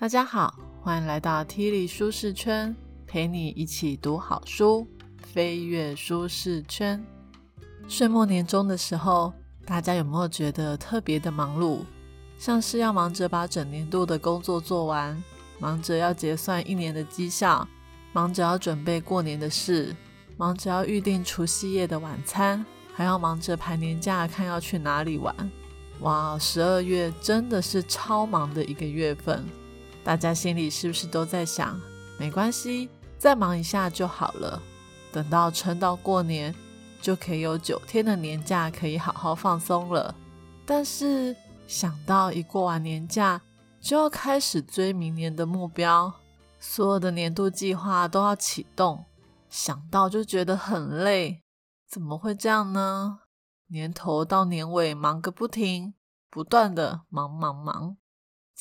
大家好，欢迎来到 T 里舒适圈，陪你一起读好书，飞跃舒适圈。岁末年终的时候，大家有没有觉得特别的忙碌？像是要忙着把整年度的工作做完，忙着要结算一年的绩效，忙着要准备过年的事，忙着要预定除夕夜的晚餐，还要忙着排年假，看要去哪里玩。哇，十二月真的是超忙的一个月份。大家心里是不是都在想，没关系，再忙一下就好了，等到撑到过年，就可以有九天的年假，可以好好放松了。但是想到一过完年假，就要开始追明年的目标，所有的年度计划都要启动，想到就觉得很累。怎么会这样呢？年头到年尾忙个不停，不断的忙忙忙。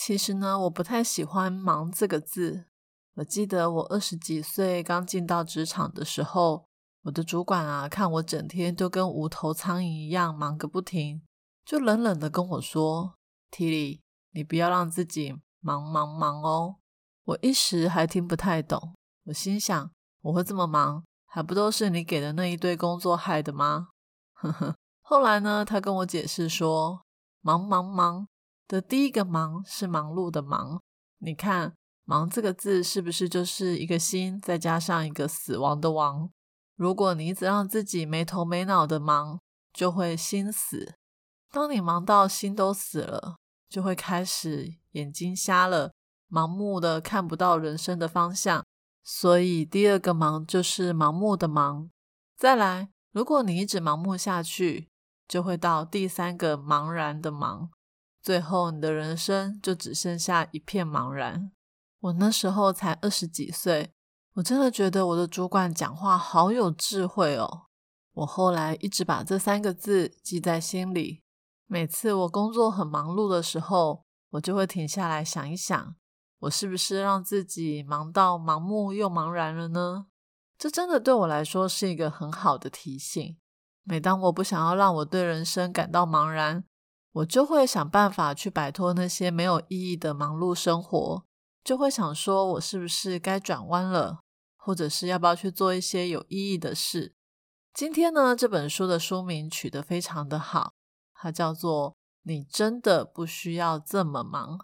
其实呢，我不太喜欢“忙”这个字。我记得我二十几岁刚进到职场的时候，我的主管啊，看我整天都跟无头苍蝇一样忙个不停，就冷冷的跟我说：“Tilly，你不要让自己忙忙忙哦。”我一时还听不太懂，我心想：我会这么忙，还不都是你给的那一堆工作害的吗？呵呵。后来呢，他跟我解释说：“忙忙忙的第一个忙是忙碌的忙。你看‘忙’这个字是不是就是一个心，再加上一个死亡的亡？如果你一直让自己没头没脑的忙，就会心死。当你忙到心都死了，就会开始眼睛瞎了，盲目的看不到人生的方向。所以第二个忙就是盲目的忙。再来，如果你一直盲目下去，就会到第三个茫然的茫，最后你的人生就只剩下一片茫然。我那时候才二十几岁，我真的觉得我的主管讲话好有智慧哦。我后来一直把这三个字记在心里，每次我工作很忙碌的时候，我就会停下来想一想，我是不是让自己忙到盲目又茫然了呢？这真的对我来说是一个很好的提醒。每当我不想要让我对人生感到茫然，我就会想办法去摆脱那些没有意义的忙碌生活，就会想说，我是不是该转弯了，或者是要不要去做一些有意义的事？今天呢，这本书的书名取得非常的好，它叫做《你真的不需要这么忙》，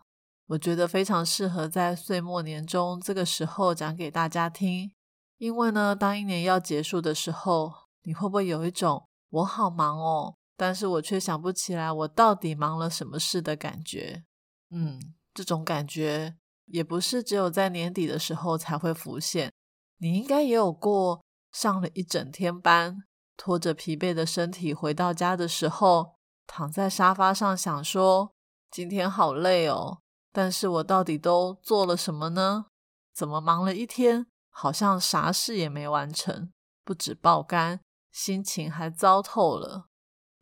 我觉得非常适合在岁末年终这个时候讲给大家听，因为呢，当一年要结束的时候，你会不会有一种？我好忙哦，但是我却想不起来我到底忙了什么事的感觉。嗯，这种感觉也不是只有在年底的时候才会浮现。你应该也有过上了一整天班，拖着疲惫的身体回到家的时候，躺在沙发上想说：“今天好累哦，但是我到底都做了什么呢？怎么忙了一天，好像啥事也没完成，不止爆肝。”心情还糟透了。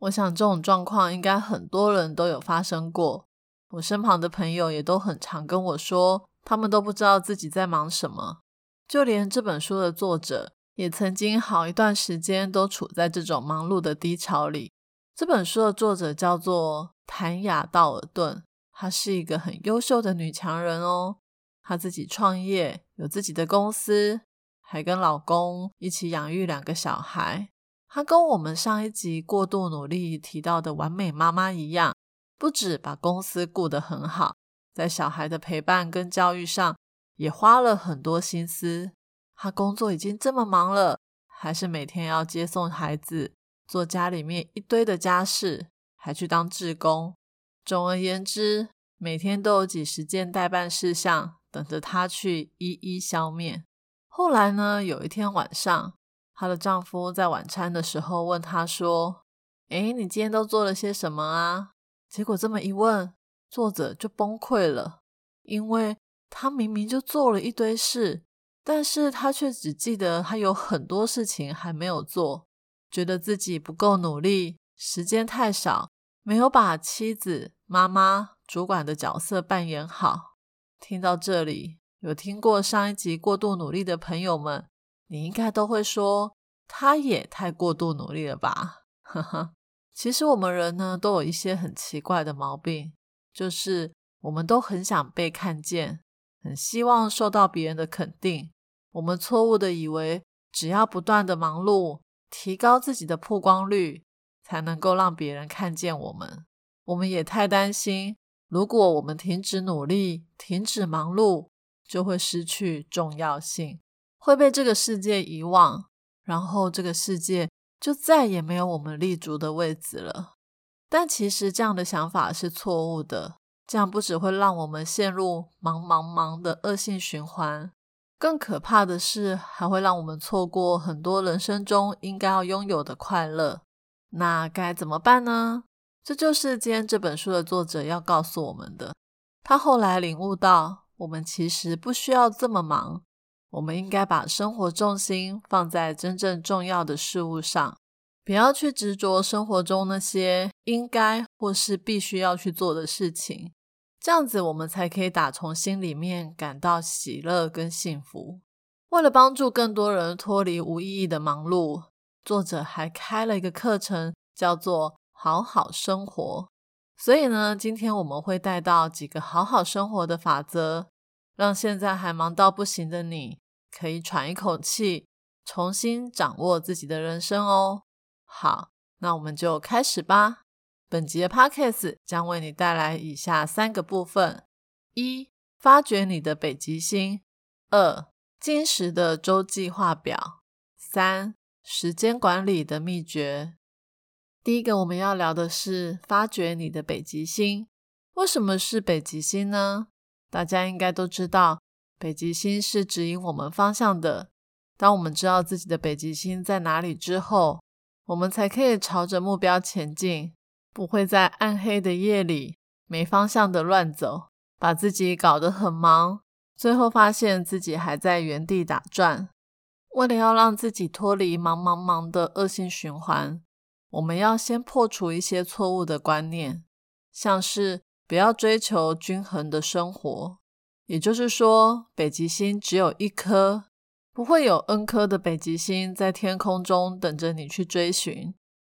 我想这种状况应该很多人都有发生过。我身旁的朋友也都很常跟我说，他们都不知道自己在忙什么。就连这本书的作者也曾经好一段时间都处在这种忙碌的低潮里。这本书的作者叫做谭雅·道尔顿，她是一个很优秀的女强人哦。她自己创业，有自己的公司，还跟老公一起养育两个小孩。她跟我们上一集过度努力提到的完美妈妈一样，不止把公司顾得很好，在小孩的陪伴跟教育上也花了很多心思。她工作已经这么忙了，还是每天要接送孩子，做家里面一堆的家事，还去当志工。总而言之，每天都有几十件代办事项等着她去一一消灭。后来呢，有一天晚上。她的丈夫在晚餐的时候问她说：“哎，你今天都做了些什么啊？”结果这么一问，作者就崩溃了，因为他明明就做了一堆事，但是他却只记得他有很多事情还没有做，觉得自己不够努力，时间太少，没有把妻子、妈妈、主管的角色扮演好。听到这里，有听过上一集过度努力的朋友们。你应该都会说，他也太过度努力了吧？呵呵，其实我们人呢，都有一些很奇怪的毛病，就是我们都很想被看见，很希望受到别人的肯定。我们错误的以为，只要不断的忙碌，提高自己的曝光率，才能够让别人看见我们。我们也太担心，如果我们停止努力、停止忙碌，就会失去重要性，会被这个世界遗忘，然后这个世界就再也没有我们立足的位置了。但其实这样的想法是错误的，这样不只会让我们陷入忙忙忙的恶性循环，更可怕的是，还会让我们错过很多人生中应该要拥有的快乐。那该怎么办呢？这就是今天这本书的作者要告诉我们的。他后来领悟到，我们其实不需要这么忙，我们应该把生活重心放在真正重要的事物上，不要去执着生活中那些应该或是必须要去做的事情。这样子，我们才可以打从心里面感到喜乐跟幸福。为了帮助更多人脱离无意义的忙碌，作者还开了一个课程，叫做。好好生活，所以呢，今天我们会带到几个好好生活的法则，让现在还忙到不行的你可以喘一口气，重新掌握自己的人生哦。好，那我们就开始吧。本集的 Podcast 将为你带来以下三个部分：一、发掘你的北极星；二、金石的周计划表；三、时间管理的秘诀。第一个我们要聊的是发掘你的北极星。为什么是北极星呢？大家应该都知道，北极星是指引我们方向的。当我们知道自己的北极星在哪里之后，我们才可以朝着目标前进，不会在暗黑的夜里没方向的乱走，把自己搞得很忙，最后发现自己还在原地打转。为了要让自己脱离忙忙忙的恶性循环。我们要先破除一些错误的观念，像是不要追求均衡的生活，也就是说，北极星只有一颗，不会有 N 颗的北极星在天空中等着你去追寻。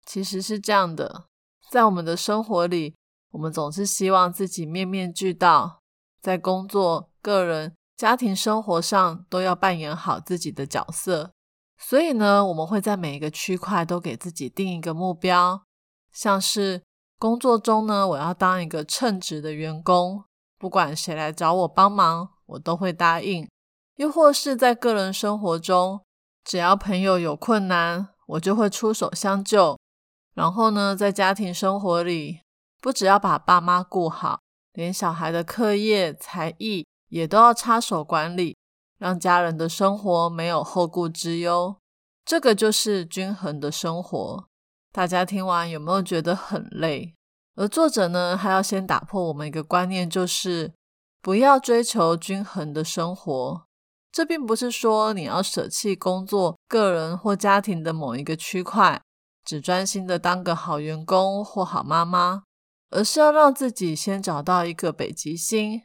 其实是这样的，在我们的生活里，我们总是希望自己面面俱到，在工作、个人、家庭生活上都要扮演好自己的角色。所以呢，我们会在每一个区块都给自己定一个目标，像是工作中呢，我要当一个称职的员工，不管谁来找我帮忙，我都会答应；又或是在个人生活中，只要朋友有困难，我就会出手相救。然后呢，在家庭生活里，不只要把爸妈顾好，连小孩的课业、才艺也都要插手管理。让家人的生活没有后顾之忧，这个就是均衡的生活。大家听完有没有觉得很累？而作者呢，还要先打破我们一个观念，就是不要追求均衡的生活。这并不是说你要舍弃工作、个人或家庭的某一个区块，只专心的当个好员工或好妈妈，而是要让自己先找到一个北极星，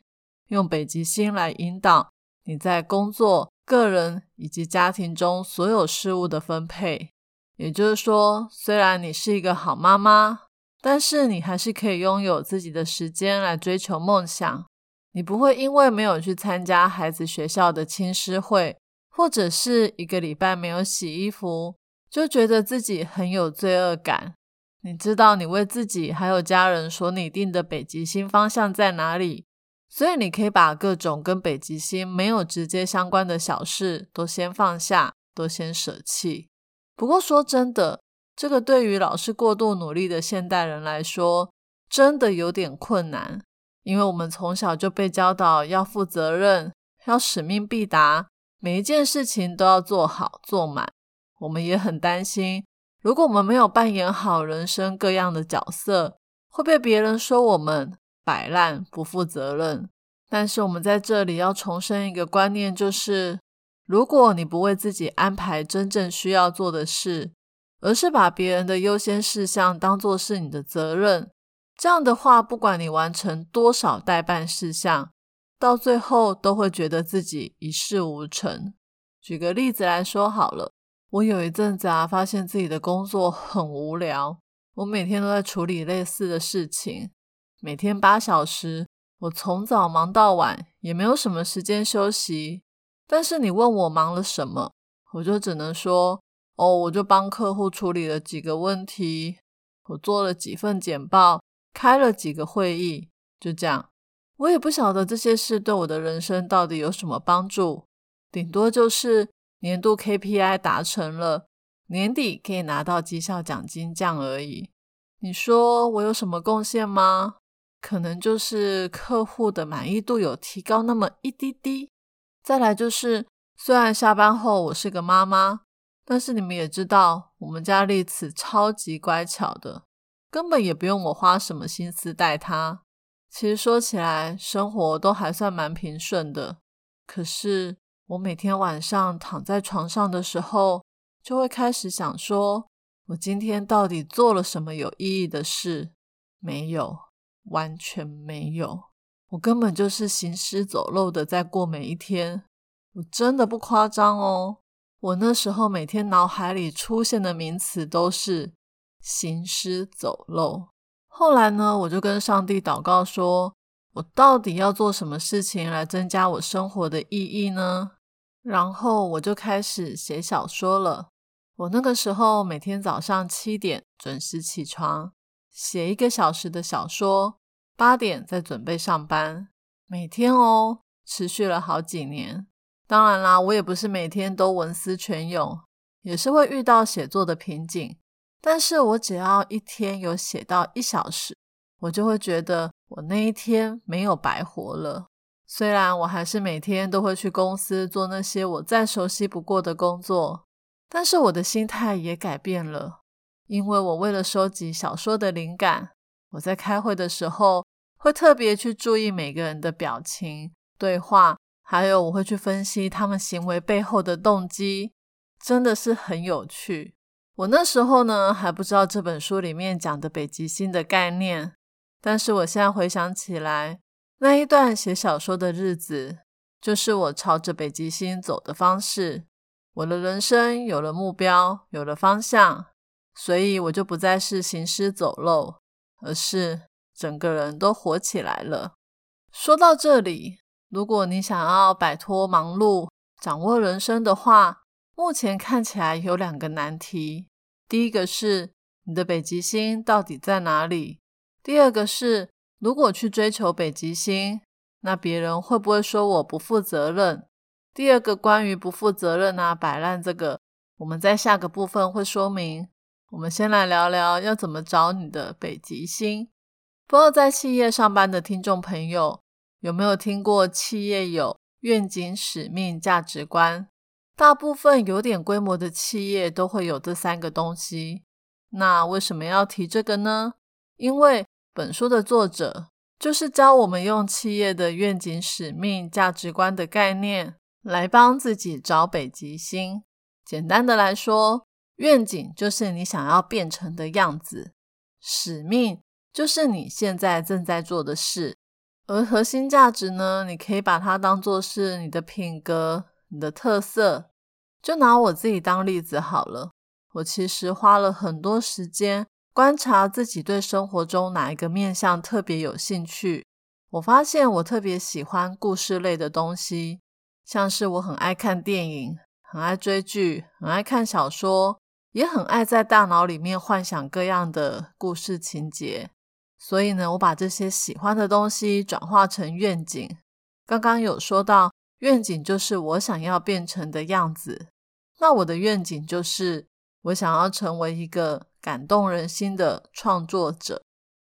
用北极星来引导。你在工作、个人以及家庭中所有事物的分配，也就是说，虽然你是一个好妈妈，但是你还是可以拥有自己的时间来追求梦想。你不会因为没有去参加孩子学校的亲师会，或者是一个礼拜没有洗衣服，就觉得自己很有罪恶感。你知道你为自己还有家人所拟定的北极星方向在哪里？所以你可以把各种跟北极星没有直接相关的小事都先放下，都先舍弃。不过说真的，这个对于老是过度努力的现代人来说，真的有点困难。因为我们从小就被教导要负责任，要使命必达，每一件事情都要做好做满。我们也很担心，如果我们没有扮演好人生各样的角色，会被别人说我们。摆烂、不负责任，但是我们在这里要重申一个观念，就是如果你不为自己安排真正需要做的事，而是把别人的优先事项当做是你的责任，这样的话，不管你完成多少代办事项，到最后都会觉得自己一事无成。举个例子来说好了，我有一阵子啊，发现自己的工作很无聊，我每天都在处理类似的事情。每天八小时，我从早忙到晚，也没有什么时间休息。但是你问我忙了什么，我就只能说，哦，我就帮客户处理了几个问题，我做了几份简报，开了几个会议，就这样。我也不晓得这些事对我的人生到底有什么帮助，顶多就是年度 KPI 达成了，年底可以拿到绩效奖金这样而已。你说我有什么贡献吗？可能就是客户的满意度有提高那么一滴滴。再来就是，虽然下班后我是个妈妈，但是你们也知道，我们家丽子超级乖巧的，根本也不用我花什么心思带她。其实说起来，生活都还算蛮平顺的。可是我每天晚上躺在床上的时候，就会开始想说：我今天到底做了什么有意义的事？没有，完全没有。我根本就是行尸走肉的在过每一天。我真的不夸张哦。我那时候每天脑海里出现的名词都是行尸走肉。后来呢，我就跟上帝祷告说：“我到底要做什么事情来增加我生活的意义呢？”然后我就开始写小说了。我那个时候每天早上七点准时起床，写一个小时的小说，八点再准备上班。每天哦，持续了好几年。当然啦，我也不是每天都文思泉涌，也是会遇到写作的瓶颈。但是我只要一天有写到一小时，我就会觉得我那一天没有白活了。虽然我还是每天都会去公司做那些我再熟悉不过的工作，但是我的心态也改变了。因为我为了收集小说的灵感，我在开会的时候会特别去注意每个人的表情、对话，还有我会去分析他们行为背后的动机，真的是很有趣。我那时候呢还不知道这本书里面讲的北极星的概念，但是我现在回想起来，那一段写小说的日子，就是我朝着北极星走的方式。我的人生有了目标，有了方向，所以我就不再是行尸走肉，而是整个人都活起来了。说到这里，如果你想要摆脱忙碌，掌握人生的话，目前看起来有两个难题。第一个是你的北极星到底在哪里？第二个是，如果去追求北极星，那别人会不会说我不负责任？第二个关于不负责任啊、摆烂这个，我们在下个部分会说明。我们先来聊聊要怎么找你的北极星。不知道在企业上班的听众朋友有没有听过企业有愿景、使命、价值观？大部分有点规模的企业都会有这三个东西。那为什么要提这个呢？因为本书的作者就是教我们用企业的愿景、使命、价值观的概念来帮自己找北极星。简单的来说，愿景就是你想要变成的样子，使命就是你现在正在做的事，而核心价值呢，你可以把它当做是你的品格。你的特色，就拿我自己当例子好了。我其实花了很多时间观察自己对生活中哪一个面向特别有兴趣。我发现我特别喜欢故事类的东西，像是我很爱看电影，很爱追剧，很爱看小说，也很爱在大脑里面幻想各样的故事情节。所以呢，我把这些喜欢的东西转化成愿景。刚刚有说到。愿景就是我想要变成的样子。那我的愿景就是我想要成为一个感动人心的创作者，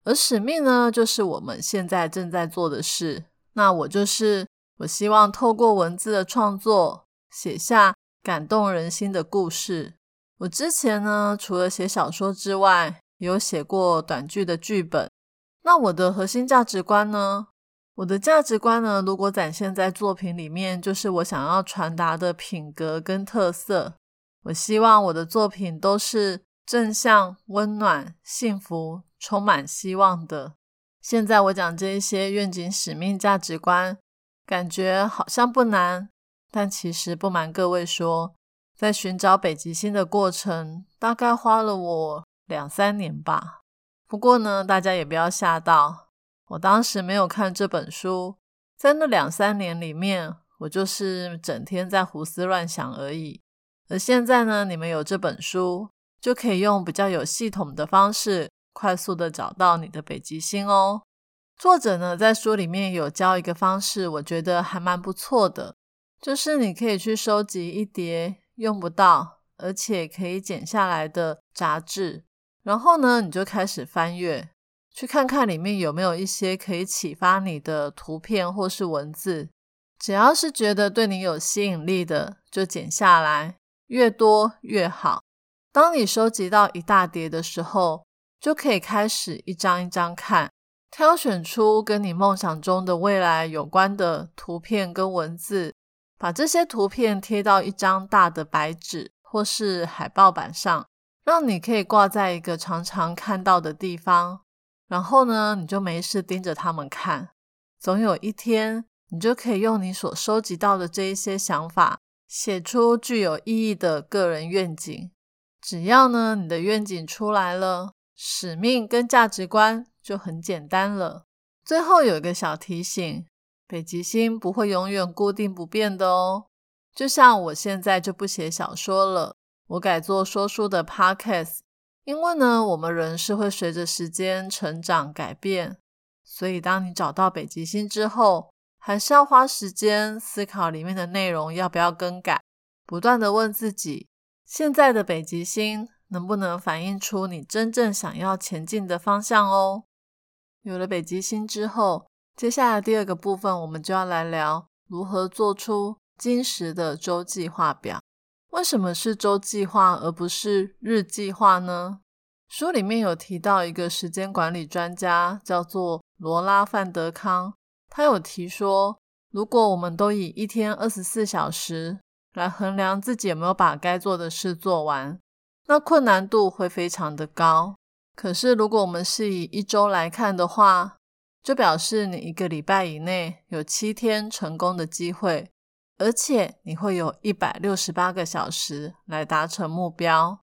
而使命呢，就是我们现在正在做的事。那我就是我希望透过文字的创作，写下感动人心的故事。我之前呢，除了写小说之外，有写过短剧的剧本。那我的核心价值观呢？我的价值观呢，如果展现在作品里面，就是我想要传达的品格跟特色。我希望我的作品都是正向、温暖、幸福、充满希望的。现在我讲这一些愿景、使命、价值观，感觉好像不难，但其实不瞒各位说，在寻找北极星的过程，大概花了我两三年吧。不过呢，大家也不要吓到。我当时没有看这本书，在那两三年里面，我就是整天在胡思乱想而已。而现在呢，你们有这本书，就可以用比较有系统的方式，快速的找到你的北极星哦。作者呢，在书里面有教一个方式，我觉得还蛮不错的，就是你可以去收集一叠用不到而且可以剪下来的杂志，然后呢，你就开始翻阅，去看看里面有没有一些可以启发你的图片或是文字。只要是觉得对你有吸引力的，就剪下来，越多越好。当你收集到一大叠的时候，就可以开始一张一张看。挑选出跟你梦想中的未来有关的图片跟文字，把这些图片贴到一张大的白纸或是海报板上，让你可以挂在一个常常看到的地方。然后呢，你就没事盯着他们看。总有一天，你就可以用你所收集到的这一些想法，写出具有意义的个人愿景。只要呢，你的愿景出来了，使命跟价值观。就很简单了。最后有一个小提醒：北极星不会永远固定不变的哦。就像我现在就不写小说了，我改做说书的 podcast。因为呢，我们人是会随着时间成长改变，所以当你找到北极星之后，还是要花时间思考里面的内容要不要更改，不断的问自己：现在的北极星能不能反映出你真正想要前进的方向哦？有了北极星之后，接下来第二个部分，我们就要来聊如何做出金石的周计划表。为什么是周计划而不是日计划呢？书里面有提到一个时间管理专家，叫做罗拉范德康。他有提说，如果我们都以一天二十四小时来衡量自己有没有把该做的事做完，那困难度会非常的高。可是，如果我们是以一周来看的话，就表示你一个礼拜以内有七天成功的机会，而且你会有一百六十八个小时来达成目标。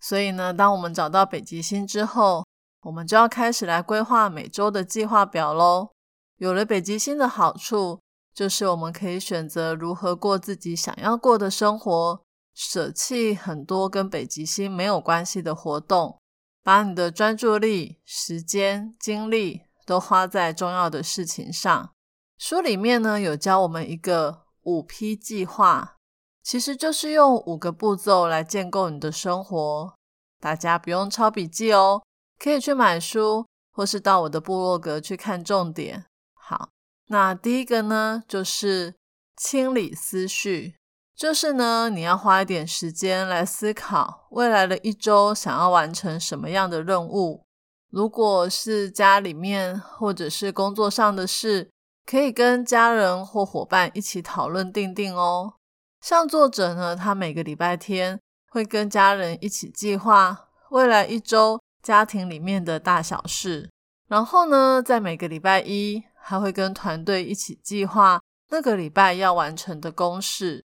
所以呢，当我们找到北极星之后，我们就要开始来规划每周的计划表喽。有了北极星的好处，就是我们可以选择如何过自己想要过的生活，舍弃很多跟北极星没有关系的活动。把你的专注力、时间、精力都花在重要的事情上。书里面呢有教我们一个五 P 计划，其实就是用五个步骤来建构你的生活。大家不用抄笔记哦，可以去买书，或是到我的部落格去看重点。好，那第一个呢就是清理思绪。就是呢，你要花一点时间来思考未来的一周想要完成什么样的任务。如果是家里面或者是工作上的事，可以跟家人或伙伴一起讨论定定哦。像作者呢，他每个礼拜天会跟家人一起计划未来一周家庭里面的大小事，然后呢，在每个礼拜一还会跟团队一起计划那个礼拜要完成的公事。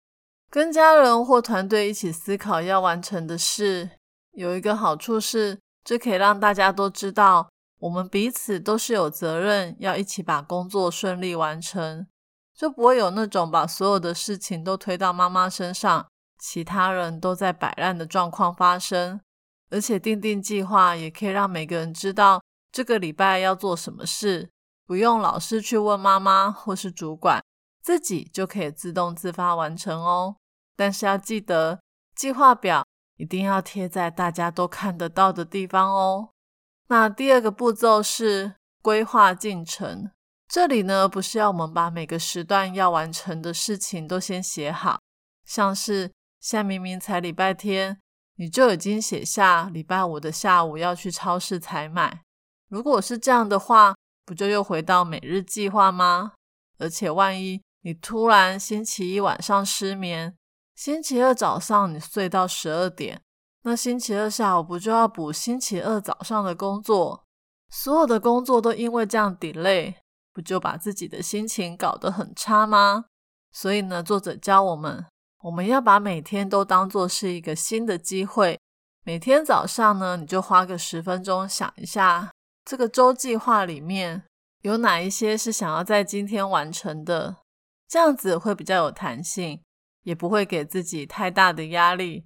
跟家人或团队一起思考要完成的事，有一个好处是，这可以让大家都知道，我们彼此都是有责任要一起把工作顺利完成，就不会有那种把所有的事情都推到妈妈身上，其他人都在摆烂的状况发生。而且定定计划也可以让每个人知道这个礼拜要做什么事，不用老是去问妈妈或是主管。自己就可以自动自发完成哦，但是要记得计划表一定要贴在大家都看得到的地方哦。那第二个步骤是规划进程，这里呢不是要我们把每个时段要完成的事情都先写好，像是现在明明才礼拜天，你就已经写下礼拜五的下午要去超市采买。如果是这样的话，不就又回到每日计划吗？而且万一你突然星期一晚上失眠，星期二早上你睡到十二点，那星期二下午不就要补星期二早上的工作？所有的工作都因为这样 delay，不就把自己的心情搞得很差吗？所以呢，作者教我们，我们要把每天都当做是一个新的机会。每天早上呢，你就花个十分钟想一下，这个周计划里面有哪一些是想要在今天完成的，这样子会比较有弹性，也不会给自己太大的压力。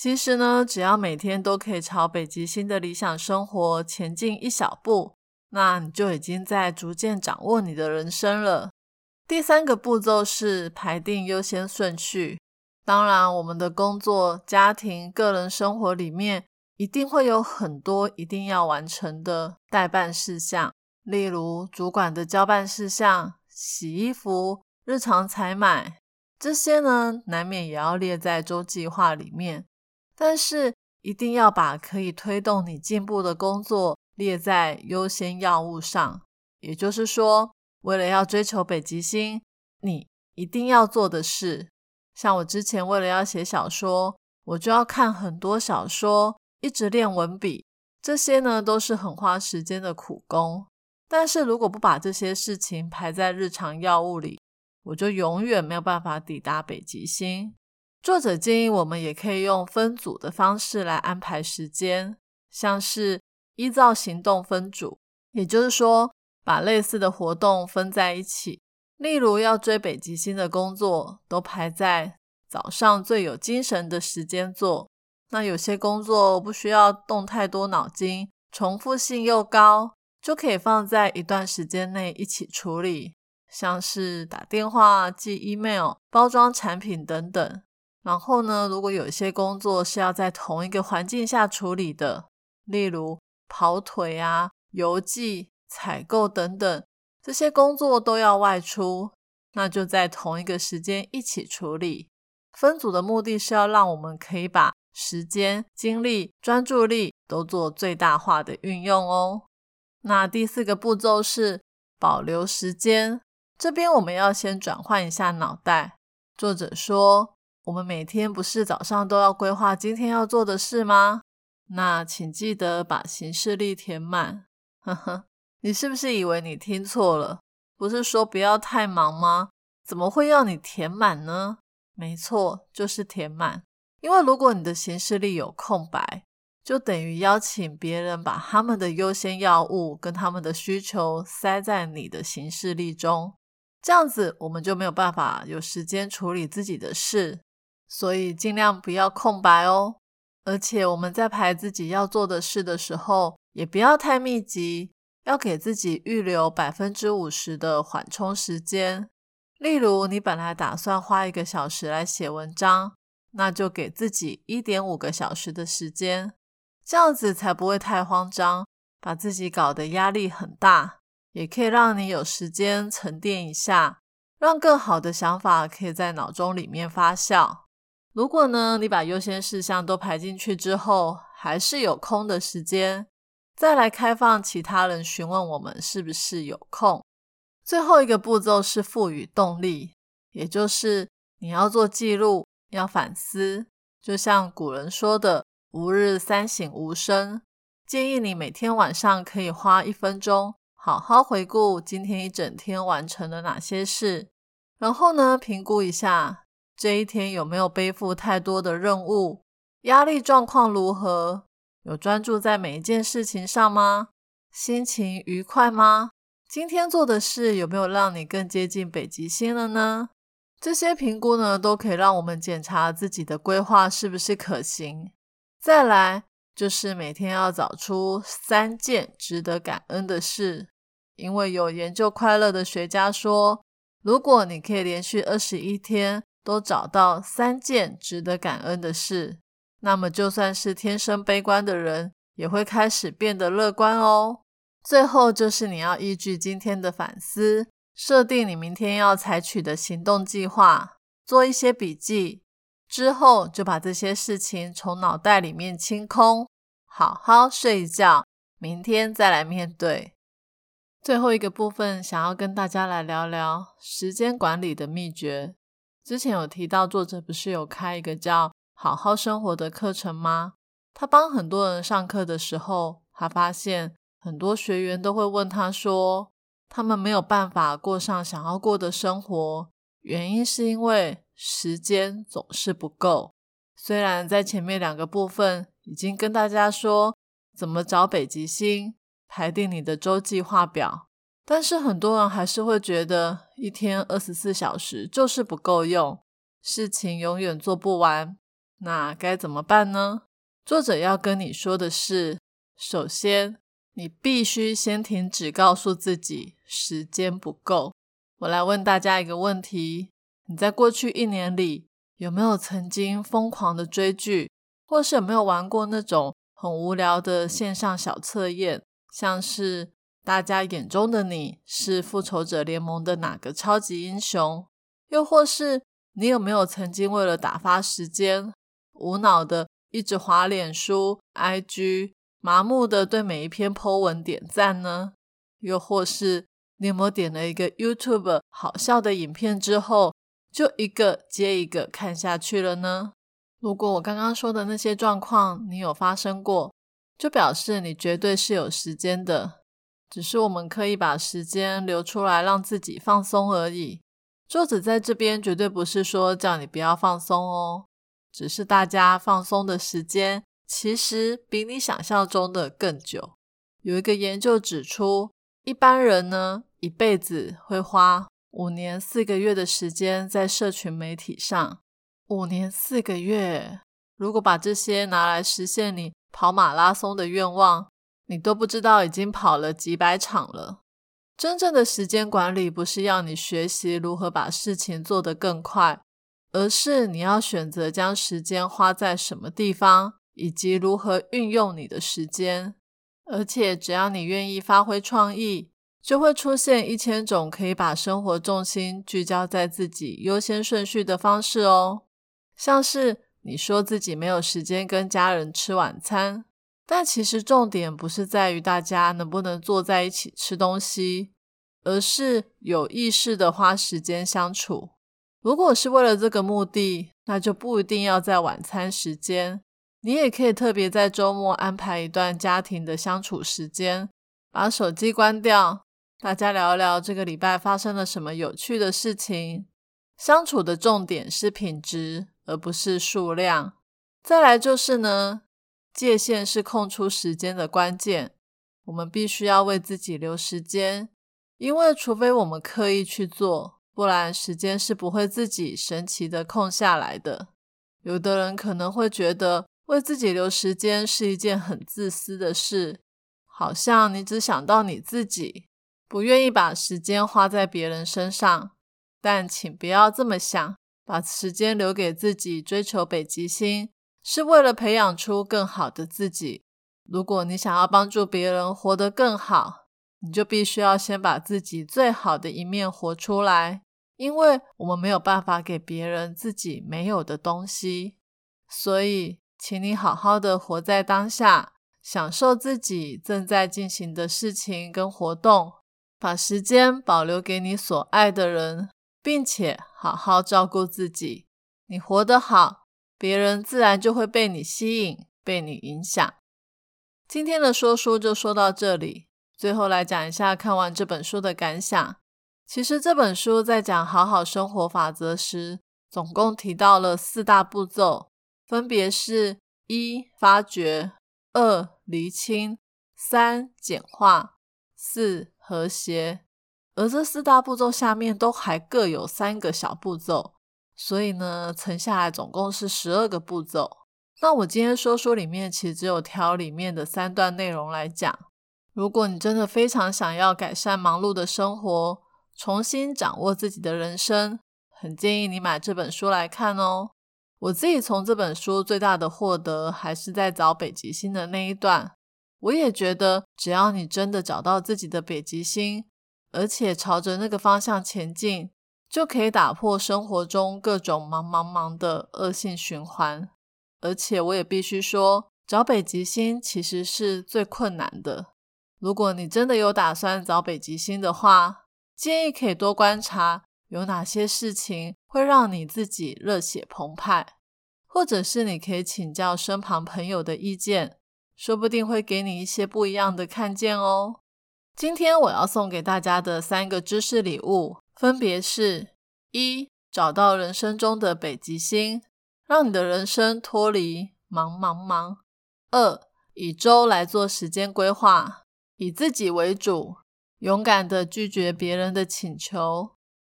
其实呢，只要每天都可以朝北极星的理想生活前进一小步，那你就已经在逐渐掌握你的人生了。第三个步骤是排定优先顺序。当然，我们的工作、家庭、个人生活里面，一定会有很多一定要完成的代办事项，例如主管的交办事项、洗衣服、日常采买，这些呢，难免也要列在周计划里面。但是一定要把可以推动你进步的工作列在优先要务上。也就是说，为了要追求北极星，你一定要做的事，像我之前为了要写小说，我就要看很多小说，一直练文笔，这些呢都是很花时间的苦工。但是如果不把这些事情排在日常要务里，我就永远没有办法抵达北极星。作者建议我们也可以用分组的方式来安排时间，像是依照行动分组，也就是说，把类似的活动分在一起。例如，要追北极星的工作都排在早上最有精神的时间做。那有些工作不需要动太多脑筋，重复性又高，就可以放在一段时间内一起处理，像是打电话、寄 email、包装产品等等。然后呢，如果有一些工作是要在同一个环境下处理的，例如跑腿啊、邮寄、采购等等，这些工作都要外出，那就在同一个时间一起处理。分组的目的是要让我们可以把时间、精力、专注力都做最大化的运用哦。那第四个步骤是保留时间，这边我们要先转换一下脑袋。作者说。我们每天不是早上都要规划今天要做的事吗？那请记得把行事历填满。呵呵，你是不是以为你听错了？不是说不要太忙吗？怎么会要你填满呢？没错，就是填满。因为如果你的行事历有空白，就等于邀请别人把他们的优先要务跟他们的需求塞在你的行事历中，这样子我们就没有办法有时间处理自己的事。所以尽量不要空白哦，而且我们在排自己要做的事的时候，也不要太密集，要给自己预留百分之五十的缓冲时间。例如，你本来打算花一个小时来写文章，那就给自己一点五个小时的时间，这样子才不会太慌张，把自己搞得压力很大，也可以让你有时间沉淀一下，让更好的想法可以在脑中里面发酵。如果呢，你把优先事项都排进去之后，还是有空的时间，再来开放其他人询问我们是不是有空。最后一个步骤是赋予动力，也就是你要做记录，要反思。就像古人说的“吾日三省吾身”，建议你每天晚上可以花一分钟，好好回顾今天一整天完成了哪些事，然后呢，评估一下。这一天有没有背负太多的任务？压力状况如何？有专注在每一件事情上吗？心情愉快吗？今天做的事有没有让你更接近北极星了呢？这些评估呢，都可以让我们检查自己的规划是不是可行。再来就是每天要找出三件值得感恩的事，因为有研究快乐的学家说，如果你可以连续二十一天。都找到三件值得感恩的事，那么就算是天生悲观的人，也会开始变得乐观哦。最后就是你要依据今天的反思，设定你明天要采取的行动计划，做一些笔记，之后就把这些事情从脑袋里面清空，好好睡一觉，明天再来面对。最后一个部分，想要跟大家来聊聊时间管理的秘诀。之前有提到，作者不是有开一个叫“好好生活”的课程吗？他帮很多人上课的时候，他发现很多学员都会问他说，他们没有办法过上想要过的生活，原因是因为时间总是不够。虽然在前面两个部分已经跟大家说怎么找北极星，排定你的周计划表，但是很多人还是会觉得一天二十四小时就是不够用，事情永远做不完。那该怎么办呢？作者要跟你说的是，首先你必须先停止告诉自己时间不够。我来问大家一个问题：你在过去一年里有没有曾经疯狂的追剧，或是有没有玩过那种很无聊的线上小测验，像是？大家眼中的你是复仇者联盟的哪个超级英雄？又或是你有没有曾经为了打发时间，无脑的一直滑脸书、IG，麻木的对每一篇 po 文点赞呢？又或是你有没有点了一个 YouTube 好笑的影片之后，就一个接一个看下去了呢？如果我刚刚说的那些状况你有发生过，就表示你绝对是有时间的。只是我们可以把时间留出来让自己放松而已。作者在这边绝对不是说叫你不要放松哦，只是大家放松的时间其实比你想象中的更久。有一个研究指出，一般人呢一辈子会花五年四个月的时间在社群媒体上。五年四个月，如果把这些拿来实现你跑马拉松的愿望。你都不知道已经跑了几百场了。真正的时间管理不是要你学习如何把事情做得更快，而是你要选择将时间花在什么地方，以及如何运用你的时间。而且，只要你愿意发挥创意，就会出现一千种可以把生活重心聚焦在自己优先顺序的方式哦。像是你说自己没有时间跟家人吃晚餐。但其实重点不是在于大家能不能坐在一起吃东西，而是有意识的花时间相处。如果是为了这个目的，那就不一定要在晚餐时间，你也可以特别在周末安排一段家庭的相处时间，把手机关掉，大家聊聊这个礼拜发生了什么有趣的事情。相处的重点是品质，而不是数量。再来就是呢。界限是空出时间的关键，我们必须要为自己留时间，因为除非我们刻意去做，不然时间是不会自己神奇的空下来的。有的人可能会觉得为自己留时间是一件很自私的事，好像你只想到你自己，不愿意把时间花在别人身上。但请不要这么想，把时间留给自己，追求北极星。是为了培养出更好的自己。如果你想要帮助别人活得更好，你就必须要先把自己最好的一面活出来。因为我们没有办法给别人自己没有的东西，所以，请你好好的活在当下，享受自己正在进行的事情跟活动，把时间保留给你所爱的人，并且好好照顾自己。你活得好。别人自然就会被你吸引，被你影响。今天的说书就说到这里，最后来讲一下看完这本书的感想。其实这本书在讲好好生活法则时，总共提到了四大步骤，分别是：一、发掘；二、厘清；三、简化；四、和谐。而这四大步骤下面都还各有三个小步骤。所以呢，存下来总共是十二个步骤。那我今天说书里面其实只有挑里面的三段内容来讲。如果你真的非常想要改善忙碌的生活，重新掌握自己的人生，很建议你买这本书来看哦。我自己从这本书最大的获得还是在找北极星的那一段。我也觉得，只要你真的找到自己的北极星，而且朝着那个方向前进。就可以打破生活中各种忙忙忙的恶性循环，而且我也必须说，找北极星其实是最困难的。如果你真的有打算找北极星的话，建议可以多观察有哪些事情会让你自己热血澎湃，或者是你可以请教身旁朋友的意见，说不定会给你一些不一样的看见哦。今天我要送给大家的三个知识礼物。分别是：一、找到人生中的北极星，让你的人生脱离忙忙忙；二、以周来做时间规划，以自己为主，勇敢的拒绝别人的请求。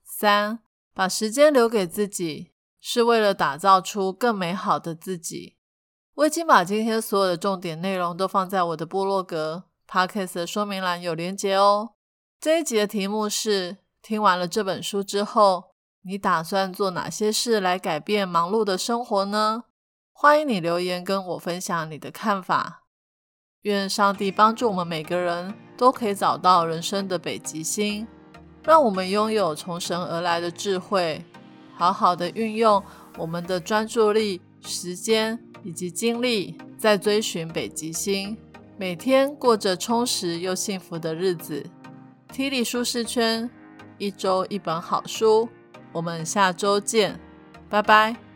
三，把时间留给自己，是为了打造出更美好的自己。我已经把今天所有的重点内容都放在我的部落格 Podcast 的说明栏有连结哦。这一集的题目是：听完了这本书之后，你打算做哪些事来改变忙碌的生活呢？欢迎你留言跟我分享你的看法。愿上帝帮助我们每个人都可以找到人生的北极星，让我们拥有从神而来的智慧，好好的运用我们的专注力、时间以及精力，在追寻北极星，每天过着充实又幸福的日子。T 力舒适圈，一周一本好书，我们下周见，拜拜。